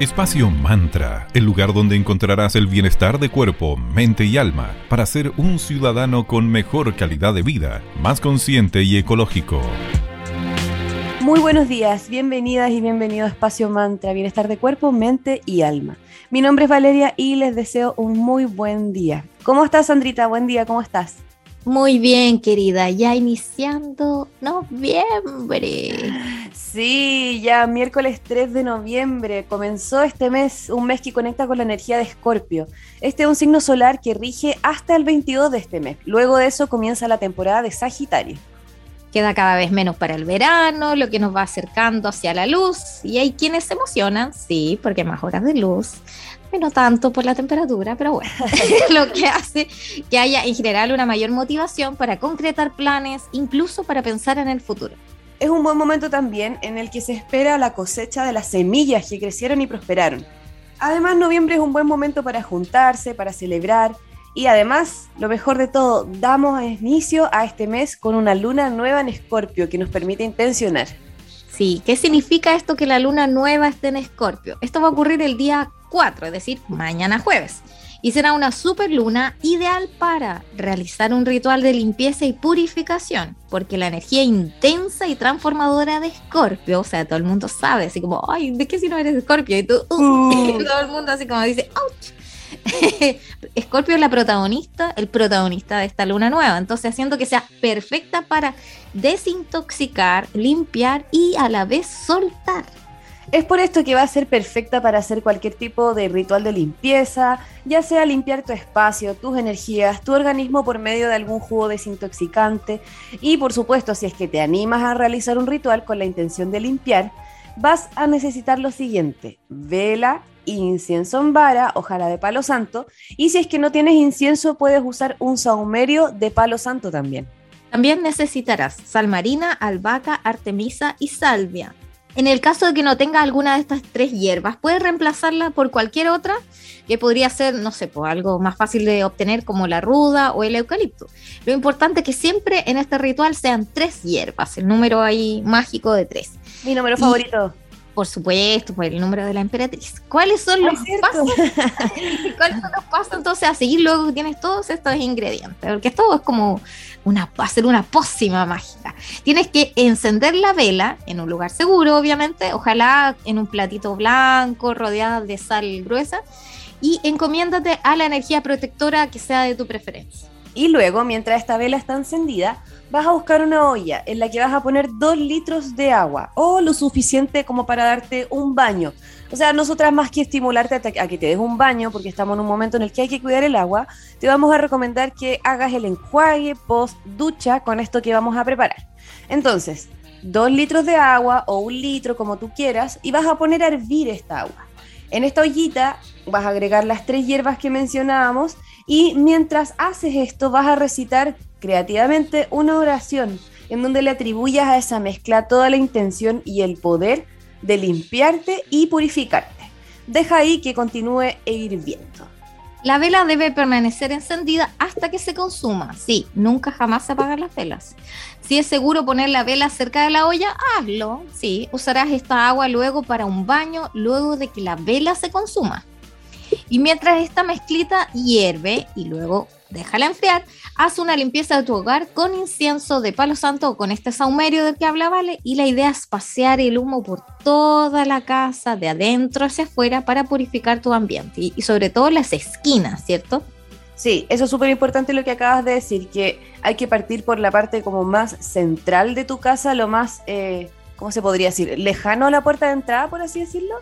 Espacio Mantra, el lugar donde encontrarás el bienestar de cuerpo, mente y alma para ser un ciudadano con mejor calidad de vida, más consciente y ecológico. Muy buenos días, bienvenidas y bienvenido a Espacio Mantra, bienestar de cuerpo, mente y alma. Mi nombre es Valeria y les deseo un muy buen día. ¿Cómo estás, Sandrita? Buen día, ¿cómo estás? Muy bien, querida, ya iniciando noviembre. Sí, ya miércoles 3 de noviembre comenzó este mes, un mes que conecta con la energía de Escorpio. Este es un signo solar que rige hasta el 22 de este mes. Luego de eso comienza la temporada de Sagitario. Queda cada vez menos para el verano, lo que nos va acercando hacia la luz. Y hay quienes se emocionan, sí, porque más horas de luz no tanto por la temperatura, pero bueno, lo que hace que haya en general una mayor motivación para concretar planes, incluso para pensar en el futuro. Es un buen momento también en el que se espera la cosecha de las semillas que crecieron y prosperaron. Además, noviembre es un buen momento para juntarse, para celebrar y además, lo mejor de todo, damos inicio a este mes con una luna nueva en Escorpio que nos permite intencionar. Sí, ¿qué significa esto que la luna nueva esté en Escorpio? Esto va a ocurrir el día 4, es decir, mañana jueves. Y será una super luna ideal para realizar un ritual de limpieza y purificación, porque la energía intensa y transformadora de Escorpio, o sea, todo el mundo sabe, así como, ay, ¿de qué si no eres Escorpio? Y tú, uh, uh. todo el mundo así como dice, ¡ouch! Escorpio es la protagonista, el protagonista de esta luna nueva, entonces haciendo que sea perfecta para desintoxicar, limpiar y a la vez soltar. Es por esto que va a ser perfecta para hacer cualquier tipo de ritual de limpieza, ya sea limpiar tu espacio, tus energías, tu organismo por medio de algún jugo desintoxicante. Y por supuesto si es que te animas a realizar un ritual con la intención de limpiar, vas a necesitar lo siguiente, vela, incienso en vara, ojalá de palo santo, y si es que no tienes incienso puedes usar un saumerio de palo santo también. También necesitarás sal marina, albahaca, artemisa y salvia. En el caso de que no tenga alguna de estas tres hierbas, puedes reemplazarla por cualquier otra que podría ser, no sé, pues algo más fácil de obtener como la ruda o el eucalipto. Lo importante es que siempre en este ritual sean tres hierbas, el número ahí mágico de tres. Mi número favorito. Por supuesto, por el número de la emperatriz. ¿Cuáles son los pasos? ¿Cuáles son los pasos entonces a seguir luego que tienes todos estos ingredientes? Porque todo es como una, ser una pócima mágica. Tienes que encender la vela en un lugar seguro, obviamente, ojalá en un platito blanco, rodeada de sal gruesa, y encomiéndate a la energía protectora que sea de tu preferencia. Y luego, mientras esta vela está encendida, vas a buscar una olla en la que vas a poner dos litros de agua o lo suficiente como para darte un baño. O sea, nosotras más que estimularte a que te des un baño, porque estamos en un momento en el que hay que cuidar el agua, te vamos a recomendar que hagas el enjuague post ducha con esto que vamos a preparar. Entonces, dos litros de agua o un litro como tú quieras y vas a poner a hervir esta agua. En esta ollita vas a agregar las tres hierbas que mencionábamos y mientras haces esto vas a recitar creativamente una oración en donde le atribuyas a esa mezcla toda la intención y el poder de limpiarte y purificarte. Deja ahí que continúe hirviendo. La vela debe permanecer encendida hasta que se consuma. Sí, nunca jamás se apagan las velas. Si es seguro poner la vela cerca de la olla, hazlo. Sí, usarás esta agua luego para un baño luego de que la vela se consuma. Y mientras esta mezclita hierve y luego déjala enfriar, haz una limpieza de tu hogar con incienso de palo santo o con este saumerio del que hablaba y la idea es pasear el humo por toda la casa, de adentro hacia afuera, para purificar tu ambiente y, sobre todo las esquinas, ¿cierto? Sí, eso es súper importante lo que acabas de decir, que hay que partir por la parte como más central de tu casa, lo más, eh, ¿cómo se podría decir? Lejano a la puerta de entrada, por así decirlo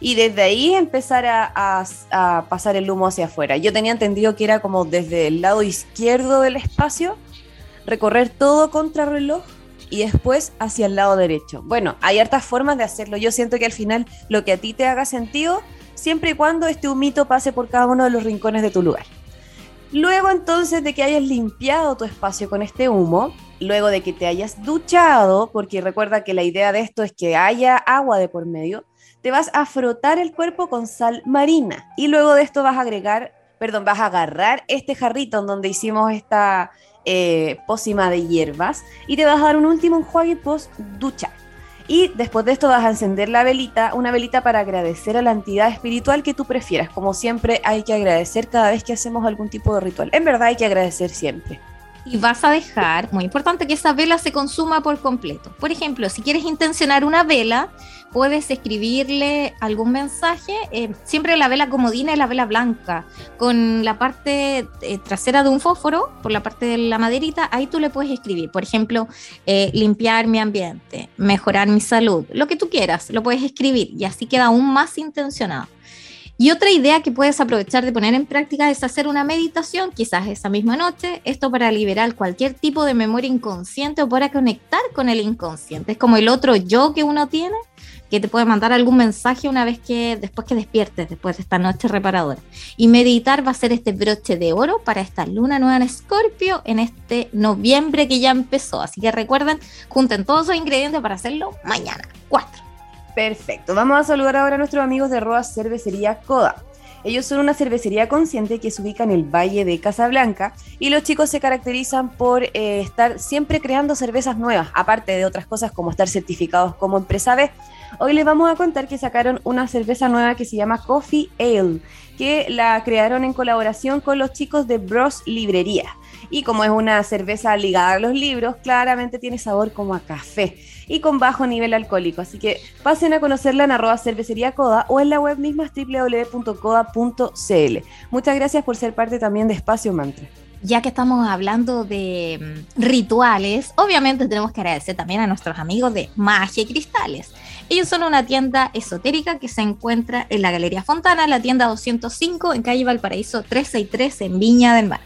y desde ahí empezar a, pasar el humo hacia afuera. Yo tenía entendido que era como desde el lado izquierdo del espacio, recorrer todo contra reloj y después hacia el lado derecho. Bueno, hay hartas formas de hacerlo. Yo siento que al final lo que a ti te haga sentido, siempre y cuando este humito pase por cada uno de los rincones de tu lugar. Luego entonces de que hayas limpiado tu espacio con este humo, luego de que te hayas duchado, porque recuerda que la idea de esto es que haya agua de por medio, te vas a frotar el cuerpo con sal marina y luego de esto vas a agregar, perdón, vas a agarrar este jarrito en donde hicimos esta eh, pócima de hierbas y te vas a dar un último enjuague post ducha. Y después de esto vas a encender la velita, una velita para agradecer a la entidad espiritual que tú prefieras. Como siempre hay que agradecer cada vez que hacemos algún tipo de ritual. En verdad hay que agradecer siempre y vas a dejar, muy importante, que esa vela se consuma por completo. Por ejemplo, si quieres intencionar una vela, puedes escribirle algún mensaje. Eh, siempre la vela comodina es la vela blanca, con la parte eh, trasera de un fósforo, por la parte de la maderita, ahí tú le puedes escribir. Por ejemplo, eh, limpiar mi ambiente, mejorar mi salud, lo que tú quieras, lo puedes escribir y así queda aún más intencionado. Y otra idea que puedes aprovechar de poner en práctica es hacer una meditación, quizás esa misma noche, esto para liberar cualquier tipo de memoria inconsciente o para conectar con el inconsciente. Es como el otro yo que uno tiene, que te puede mandar algún mensaje una vez que, después que despiertes, después de esta noche reparadora. Y meditar va a ser este broche de oro para esta luna nueva en Escorpio en este noviembre que ya empezó. Así que recuerden, junten todos esos ingredientes para hacerlo mañana. Cuatro. Perfecto. Vamos a saludar ahora a nuestros amigos de Roa Cervecería Coda. Ellos son una cervecería consciente que se ubica en el Valle de Casablanca y los chicos se caracterizan por eh, estar siempre creando cervezas nuevas, aparte de otras cosas como estar certificados como empresa B. Hoy les vamos a contar que sacaron una cerveza nueva que se llama Coffee Ale, que la crearon en colaboración con los chicos de Bros Librería. Y como es una cerveza ligada a los libros, claramente tiene sabor como a café y con bajo nivel alcohólico. Así que pasen a conocerla en arroba cervecería coda o en la web misma www.coda.cl. Muchas gracias por ser parte también de Espacio Mantra ya que estamos hablando de mm, rituales, obviamente tenemos que agradecer también a nuestros amigos de Magia y Cristales. Ellos son una tienda esotérica que se encuentra en la Galería Fontana, la tienda 205 en calle Valparaíso 363 en Viña del Mar.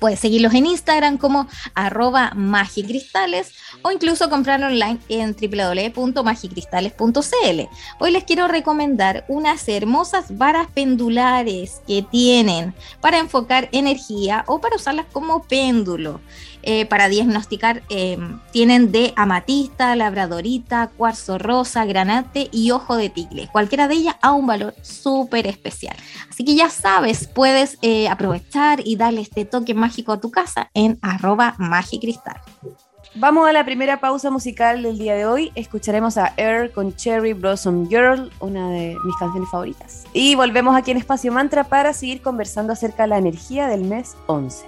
Puedes seguirlos en Instagram como arroba magicristales o incluso comprar online en www.magicristales.cl. Hoy les quiero recomendar unas hermosas varas pendulares que tienen para enfocar energía o para usarlas como péndulo. Eh, para diagnosticar eh, tienen de amatista, labradorita, cuarzo rosa, granate y ojo de tigre. Cualquiera de ellas a un valor súper especial. Así que ya sabes, puedes eh, aprovechar y darle este toque mágico a tu casa en arroba. Vamos a la primera pausa musical del día de hoy. Escucharemos a Air con Cherry Blossom Girl, una de mis canciones favoritas. Y volvemos aquí en Espacio Mantra para seguir conversando acerca de la energía del mes 11.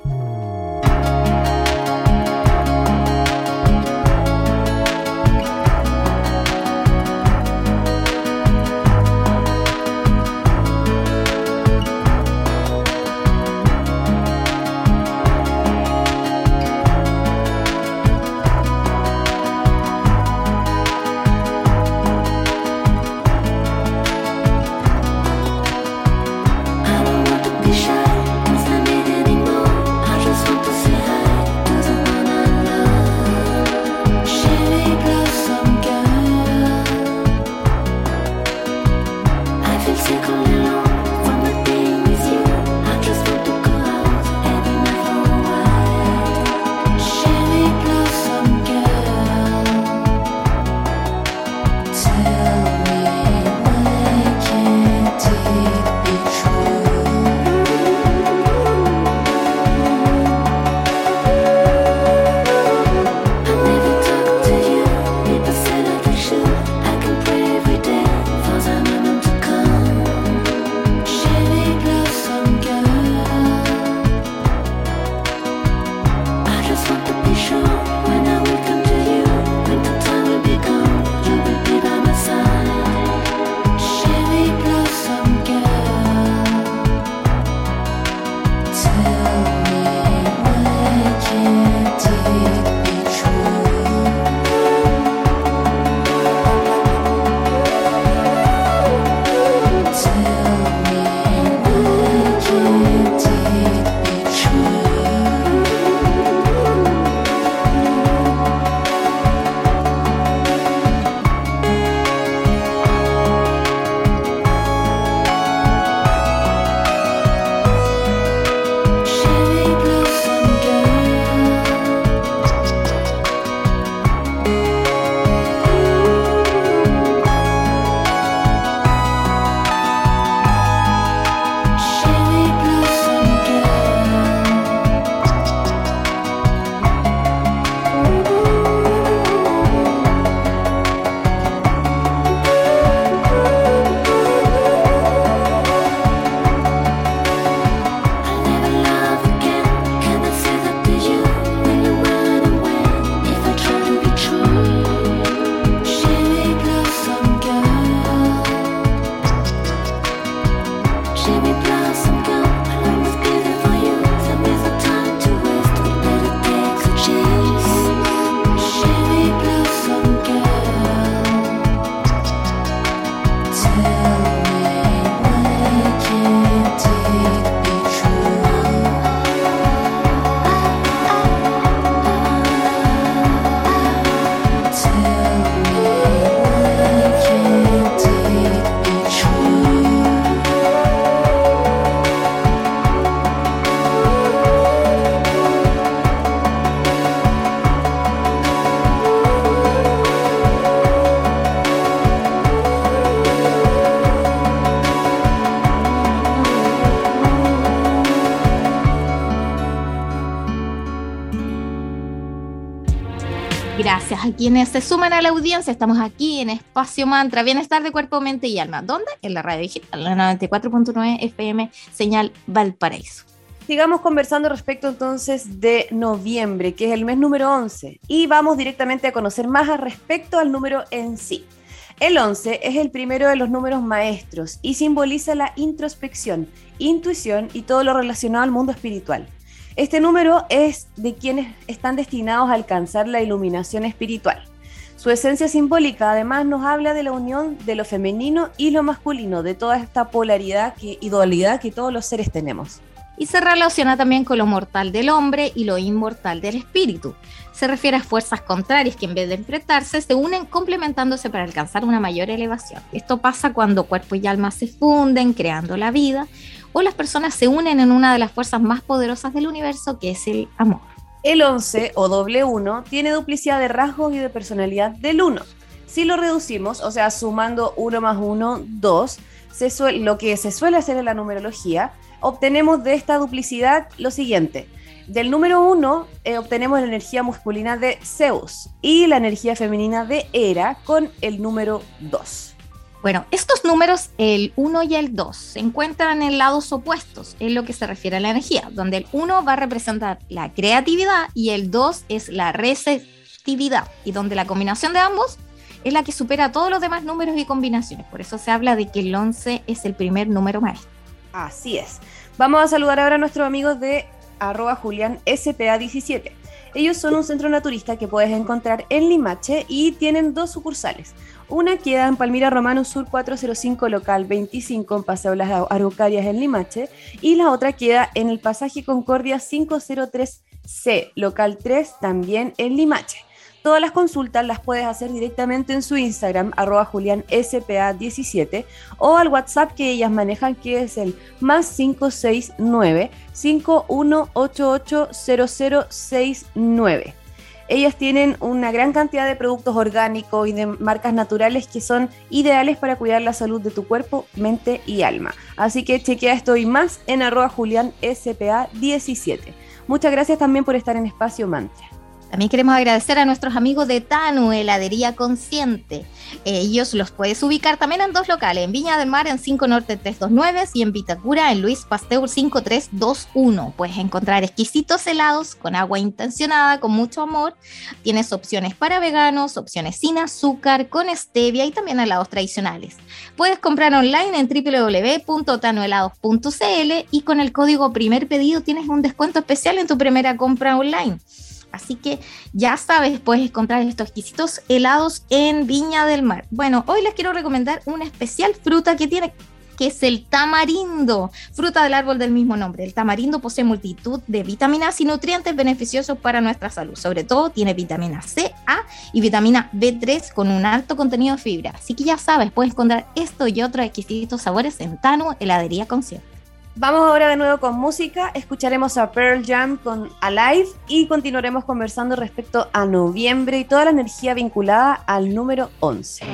Quienes se suman a la audiencia. Estamos aquí en Espacio Mantra, Bienestar de Cuerpo, Mente y Alma. ¿Dónde? En la radio digital, la 94.9 FM, señal Valparaíso. Sigamos conversando respecto entonces de noviembre, que es el mes número 11, y vamos directamente a conocer más al respecto al número en sí. El 11 es el primero de los números maestros y simboliza la introspección, intuición y todo lo relacionado al mundo espiritual. Este número es de quienes están destinados a alcanzar la iluminación espiritual. Su esencia simbólica además nos habla de la unión de lo femenino y lo masculino, de toda esta polaridad y dualidad que todos los seres tenemos. Y se relaciona también con lo mortal del hombre y lo inmortal del espíritu. Se refiere a fuerzas contrarias que en vez de enfrentarse se unen complementándose para alcanzar una mayor elevación. Esto pasa cuando cuerpo y alma se funden creando la vida o las personas se unen en una de las fuerzas más poderosas del universo, que es el amor. El 11 o doble 1 tiene duplicidad de rasgos y de personalidad del 1. Si lo reducimos, o sea, sumando 1 más 1, 2, lo que se suele hacer en la numerología, obtenemos de esta duplicidad lo siguiente. Del número 1 eh, obtenemos la energía masculina de Zeus y la energía femenina de Hera con el número 2. Bueno, estos números, el 1 y el 2, se encuentran en lados opuestos en lo que se refiere a la energía, donde el 1 va a representar la creatividad y el 2 es la receptividad, y donde la combinación de ambos es la que supera todos los demás números y combinaciones. Por eso se habla de que el 11 es el primer número maestro. Así es. Vamos a saludar ahora a nuestros amigos de arroba Julián SPA17. Ellos son un centro naturista que puedes encontrar en Limache y tienen dos sucursales. Una queda en Palmira Romano Sur 405, local 25, en Paseo Las Araucarias en Limache, y la otra queda en el pasaje Concordia 503C, local 3, también en Limache. Todas las consultas las puedes hacer directamente en su Instagram, arroba julianspa17, o al WhatsApp que ellas manejan, que es el más 569 51880069. Ellas tienen una gran cantidad de productos orgánicos y de marcas naturales que son ideales para cuidar la salud de tu cuerpo, mente y alma. Así que chequea esto y más en arroba julianspa17. Muchas gracias también por estar en Espacio Mantra. También queremos agradecer a nuestros amigos de Tanu, Heladería Consciente. Ellos los puedes ubicar también en dos locales, en Viña del Mar en 5 Norte 329 y en Vitacura en Luis Pasteur 5321. Puedes encontrar exquisitos helados con agua intencionada, con mucho amor. Tienes opciones para veganos, opciones sin azúcar, con stevia y también helados tradicionales. Puedes comprar online en www.tanuhelados.cl y con el código primer pedido tienes un descuento especial en tu primera compra online. Así que ya sabes, puedes encontrar estos exquisitos helados en Viña del Mar. Bueno, hoy les quiero recomendar una especial fruta que tiene que es el tamarindo, fruta del árbol del mismo nombre. El tamarindo posee multitud de vitaminas y nutrientes beneficiosos para nuestra salud. Sobre todo tiene vitamina C, A y vitamina B3 con un alto contenido de fibra. Así que ya sabes, puedes encontrar esto y otros exquisitos sabores en Tano Heladería Consciente. Vamos ahora de nuevo con música, escucharemos a Pearl Jam con Alive y continuaremos conversando respecto a noviembre y toda la energía vinculada al número 11.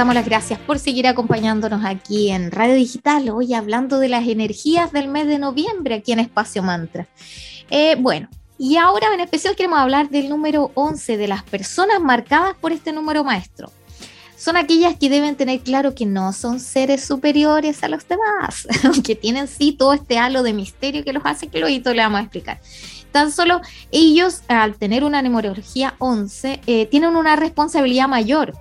Damos las gracias por seguir acompañándonos aquí en Radio Digital, hoy hablando de las energías del mes de noviembre aquí en Espacio Mantra. Eh, bueno, y ahora en especial queremos hablar del número 11, de las personas marcadas por este número maestro. Son aquellas que deben tener claro que no son seres superiores a los demás, que tienen sí todo este halo de misterio que los hace que luego le vamos a explicar. Tan solo ellos, al tener una numerología 11, eh, tienen una responsabilidad mayor.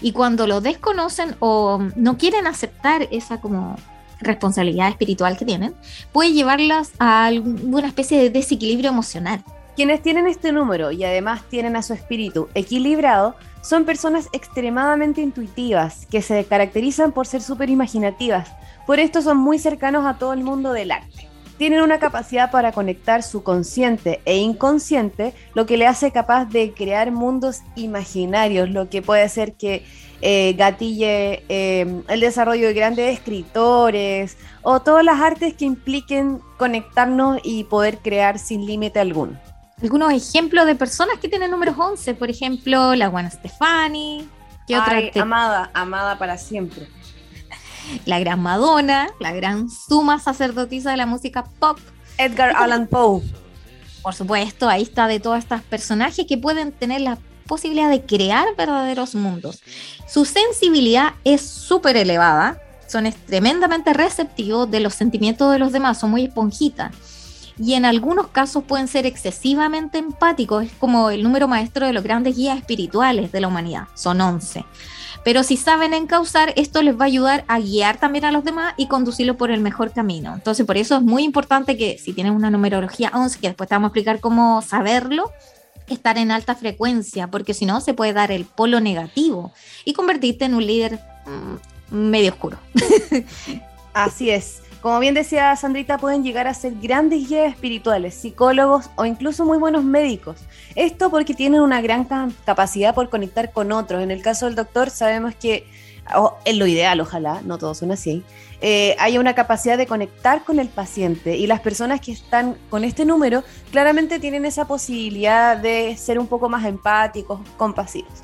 Y cuando lo desconocen o no quieren aceptar esa como responsabilidad espiritual que tienen, puede llevarlas a alguna especie de desequilibrio emocional. Quienes tienen este número y además tienen a su espíritu equilibrado son personas extremadamente intuitivas que se caracterizan por ser súper imaginativas, Por esto son muy cercanos a todo el mundo del arte. Tienen una capacidad para conectar su consciente e inconsciente, lo que le hace capaz de crear mundos imaginarios, lo que puede ser que eh, gatille eh, el desarrollo de grandes escritores o todas las artes que impliquen conectarnos y poder crear sin límite alguno. Algunos ejemplos de personas que tienen números 11, por ejemplo, la Juana Stefani, ¿qué otra Ay, amada, amada para siempre. La gran Madonna, la gran suma sacerdotisa de la música pop. Edgar Allan Poe. Por supuesto, ahí está de todos estos personajes que pueden tener la posibilidad de crear verdaderos mundos. Su sensibilidad es súper elevada, son tremendamente receptivos de los sentimientos de los demás, son muy esponjitas. Y en algunos casos pueden ser excesivamente empáticos, es como el número maestro de los grandes guías espirituales de la humanidad, son 11. Pero si saben encauzar, esto les va a ayudar a guiar también a los demás y conducirlos por el mejor camino. Entonces, por eso es muy importante que si tienen una numerología 11, que después te vamos a explicar cómo saberlo, estar en alta frecuencia, porque si no se puede dar el polo negativo y convertirte en un líder mm, medio oscuro. Así es. Como bien decía Sandrita, pueden llegar a ser grandes guías espirituales, psicólogos o incluso muy buenos médicos. Esto porque tienen una gran ca- capacidad por conectar con otros. En el caso del doctor sabemos que, o en lo ideal ojalá, no todos son así, eh, hay una capacidad de conectar con el paciente y las personas que están con este número claramente tienen esa posibilidad de ser un poco más empáticos, compasivos.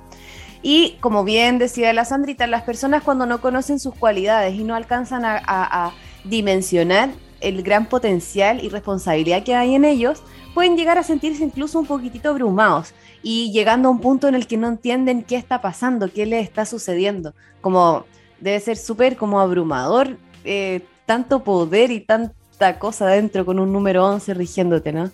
Y como bien decía la Sandrita, las personas cuando no conocen sus cualidades y no alcanzan a dimensionar el gran potencial y responsabilidad que hay en ellos, pueden llegar a sentirse incluso un poquitito abrumados y llegando a un punto en el que no entienden qué está pasando, qué les está sucediendo. Como debe ser súper como abrumador eh, tanto poder y tanta cosa dentro con un número 11 rigiéndote, ¿no?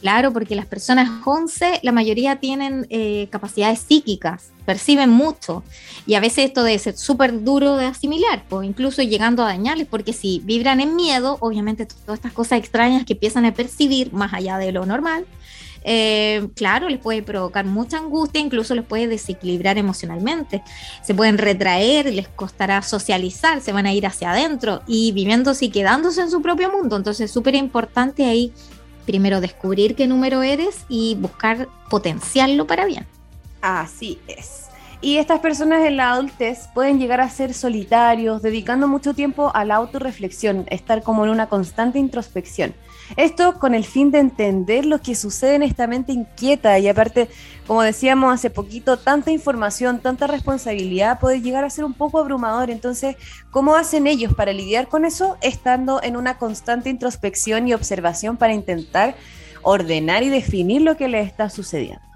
Claro, porque las personas 11, la mayoría tienen eh, capacidades psíquicas, perciben mucho y a veces esto debe ser súper duro de asimilar, pues incluso llegando a dañarles, porque si vibran en miedo, obviamente todas estas cosas extrañas que empiezan a percibir más allá de lo normal, eh, claro, les puede provocar mucha angustia, incluso les puede desequilibrar emocionalmente. Se pueden retraer, les costará socializar, se van a ir hacia adentro y viviéndose y quedándose en su propio mundo. Entonces es súper importante ahí primero descubrir qué número eres y buscar potenciarlo para bien. Así es. Y estas personas en la adultez pueden llegar a ser solitarios, dedicando mucho tiempo a la autorreflexión, estar como en una constante introspección. Esto con el fin de entender lo que sucede en esta mente inquieta y aparte, como decíamos hace poquito, tanta información, tanta responsabilidad puede llegar a ser un poco abrumador. Entonces, ¿cómo hacen ellos para lidiar con eso? Estando en una constante introspección y observación para intentar ordenar y definir lo que les está sucediendo.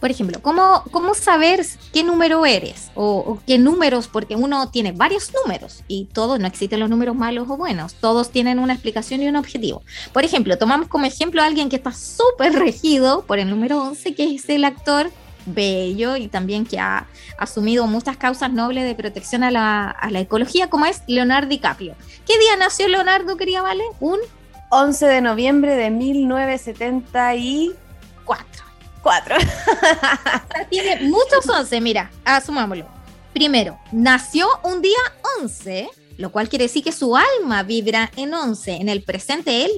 Por ejemplo, ¿cómo, cómo saber qué número eres? O, o qué números, porque uno tiene varios números y todos, no existen los números malos o buenos, todos tienen una explicación y un objetivo. Por ejemplo, tomamos como ejemplo a alguien que está súper regido por el número 11, que es el actor bello y también que ha asumido muchas causas nobles de protección a la, a la ecología, como es Leonardo DiCaprio. ¿Qué día nació Leonardo, quería Vale? Un 11 de noviembre de 1974. 4. Tiene muchos 11, mira, asumámoslo. Primero, nació un día 11, lo cual quiere decir que su alma vibra en 11. En el presente, él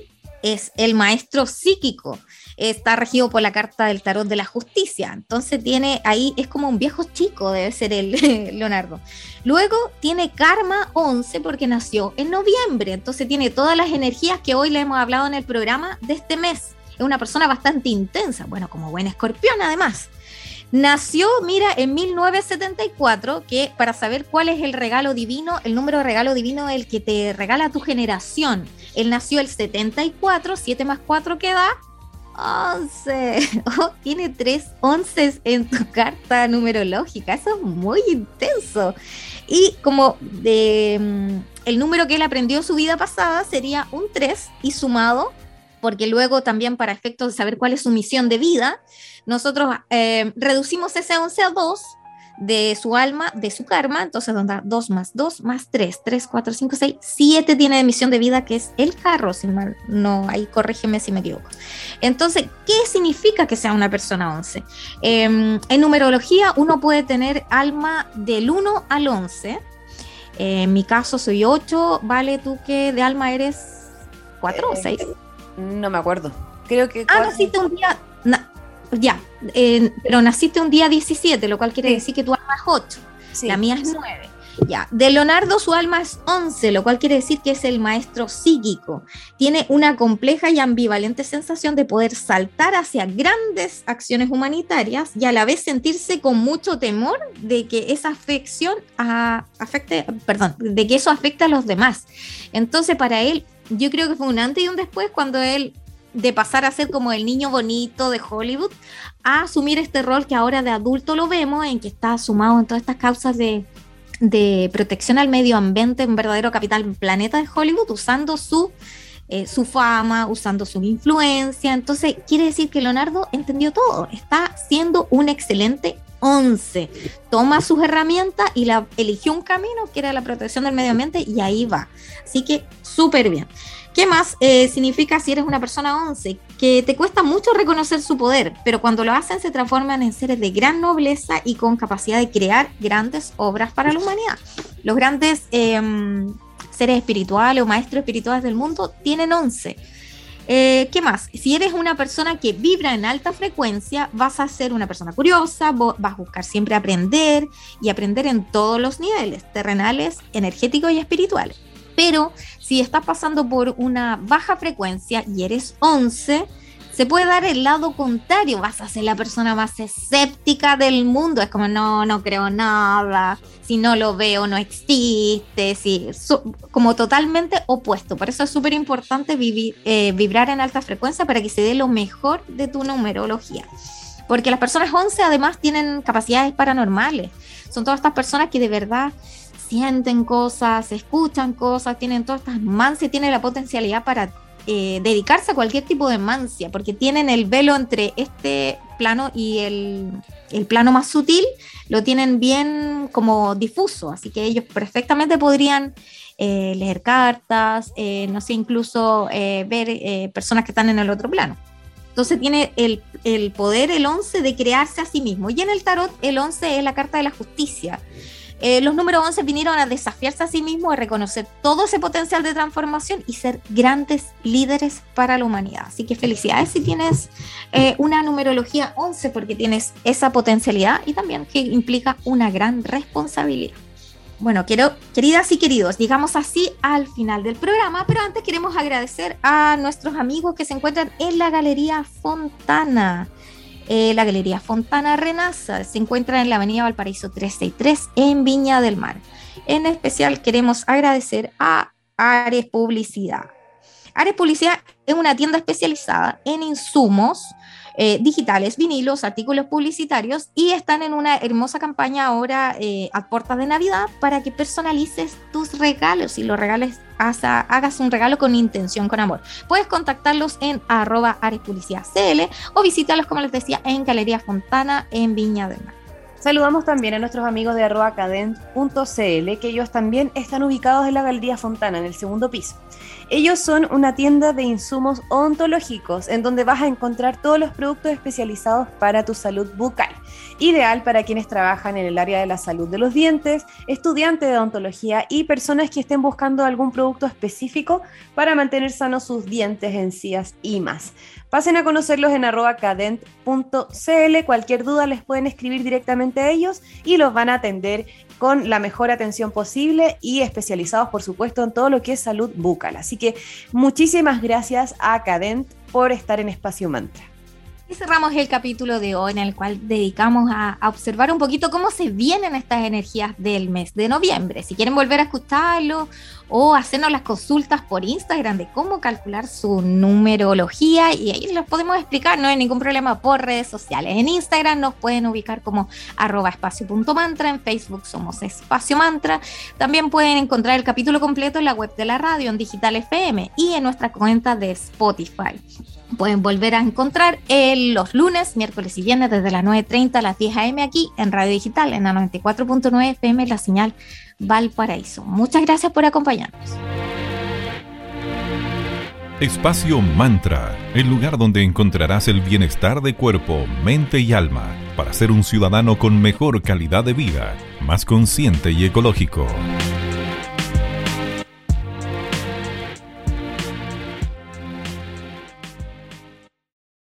es el maestro psíquico. Está regido por la carta del tarot de la justicia. Entonces tiene ahí, es como un viejo chico, debe ser el Leonardo. Luego tiene karma 11 porque nació en noviembre. Entonces tiene todas las energías que hoy le hemos hablado en el programa de este mes. Es una persona bastante intensa, bueno, como buen escorpión además. Nació, mira, en 1974, que para saber cuál es el regalo divino, el número de regalo divino el que te regala tu generación. Él nació el 74, 7 más 4 que da 11. Oh, tiene tres 11 en tu carta numerológica. Eso es muy intenso. Y como mm, el número que él aprendió en su vida pasada sería un 3 y sumado, porque luego también para efectos de saber cuál es su misión de vida, nosotros eh, reducimos ese 11 a 2 de su alma, de su karma, entonces donde 2 más 2 más 3, 3, 4, 5, 6, 7 tiene de misión de vida que es el carro, si mal, no, ahí corrígeme si me equivoco. Entonces, ¿qué significa que sea una persona 11? Eh, en numerología uno puede tener alma del 1 al 11 Eh, en mi caso soy 8, vale, tú que de alma eres 4 o Eh, 6. No me acuerdo. Creo que. Ah, naciste un día. na- ya, eh, pero naciste un día 17, lo cual quiere Sí. decir que tu alma es 8. Sí. La mía es 9. Ya, de Leonardo su alma es 11, lo cual quiere decir que es el maestro psíquico. Tiene una compleja y ambivalente sensación de poder saltar hacia grandes acciones humanitarias y a la vez sentirse con mucho temor de que esa afección a- afecte, perdón, de que eso afecte a los demás. Entonces, para él, yo creo que fue un antes y un después cuando él de pasar a ser como el niño bonito de Hollywood a asumir este rol que ahora de adulto lo vemos, en que está sumado en todas estas causas de, de protección al medio ambiente, un verdadero capital planeta de Hollywood, usando su, eh, su fama, usando su influencia. Entonces, quiere decir que Leonardo entendió todo, está siendo un excelente 11. Toma sus herramientas y la, eligió un camino que era la protección del medio ambiente y ahí va. Así que súper bien. ¿Qué más eh, significa si eres una persona 11? Que te cuesta mucho reconocer su poder, pero cuando lo hacen se transforman en seres de gran nobleza y con capacidad de crear grandes obras para la humanidad. Los grandes eh, seres espirituales o maestros espirituales del mundo tienen 11. Eh, ¿Qué más? Si eres una persona que vibra en alta frecuencia, vas a ser una persona curiosa, vas a buscar siempre aprender y aprender en todos los niveles, terrenales, energéticos y espirituales. Pero si estás pasando por una baja frecuencia y eres 11, se puede dar el lado contrario, vas a ser la persona más escéptica del mundo, es como no, no creo nada, si no lo veo no existe, si, como totalmente opuesto, por eso es súper importante eh, vibrar en alta frecuencia para que se dé lo mejor de tu numerología. Porque las personas 11 además tienen capacidades paranormales, son todas estas personas que de verdad sienten cosas, escuchan cosas, tienen todas estas mancias, tienen la potencialidad para eh, dedicarse a cualquier tipo de mancia, porque tienen el velo entre este plano y el, el plano más sutil, lo tienen bien como difuso, así que ellos perfectamente podrían eh, leer cartas, eh, no sé, incluso ver personas que están en el otro plano. Entonces tiene el, el poder, el 11, de crearse a sí mismo. Y en el tarot, el 11 es la carta de la justicia. Eh, los números 11 vinieron a desafiarse a sí mismos, a reconocer todo ese potencial de transformación y ser grandes líderes para la humanidad. Así que felicidades si tienes eh, una numerología 11 porque tienes esa potencialidad y también que implica una gran responsabilidad. Bueno, quiero, queridas y queridos, llegamos así al final del programa, pero antes queremos agradecer a nuestros amigos que se encuentran en la Galería Fontana. Eh, la Galería Fontana Renaza se encuentra en la Avenida Valparaíso 363 en Viña del Mar. En especial queremos agradecer a Ares Publicidad. Ares Publicidad es una tienda especializada en insumos eh, digitales, vinilos, artículos publicitarios y están en una hermosa campaña ahora eh, a puertas de Navidad para que personalices tus regalos y los regales, hagas un regalo con intención, con amor. Puedes contactarlos en arroba arespublicidadcl o visitarlos, como les decía, en Galería Fontana en Viña del Mar. Saludamos también a nuestros amigos de arroba cadent.cl, que ellos también están ubicados en la Galería Fontana, en el segundo piso. Ellos son una tienda de insumos ontológicos, en donde vas a encontrar todos los productos especializados para tu salud bucal. Ideal para quienes trabajan en el área de la salud de los dientes, estudiantes de odontología y personas que estén buscando algún producto específico para mantener sanos sus dientes, encías y más. Pasen a conocerlos en cadent.cl. Cualquier duda les pueden escribir directamente a ellos y los van a atender con la mejor atención posible y especializados, por supuesto, en todo lo que es salud bucal. Así que muchísimas gracias a Cadent por estar en Espacio Mantra. Cerramos el capítulo de hoy en el cual dedicamos a, a observar un poquito cómo se vienen estas energías del mes de noviembre. Si quieren volver a escucharlo o hacernos las consultas por Instagram de cómo calcular su numerología y ahí los podemos explicar, no hay ningún problema por redes sociales. En Instagram nos pueden ubicar como arroba espacio.mantra, en Facebook somos espacio mantra. También pueden encontrar el capítulo completo en la web de la radio, en Digital FM y en nuestra cuenta de Spotify pueden volver a encontrar eh, los lunes, miércoles y viernes desde las 9.30 a las 10 a.m. aquí en Radio Digital, en la 94.9 FM, la señal Valparaíso. Muchas gracias por acompañarnos. Espacio Mantra, el lugar donde encontrarás el bienestar de cuerpo, mente y alma para ser un ciudadano con mejor calidad de vida, más consciente y ecológico.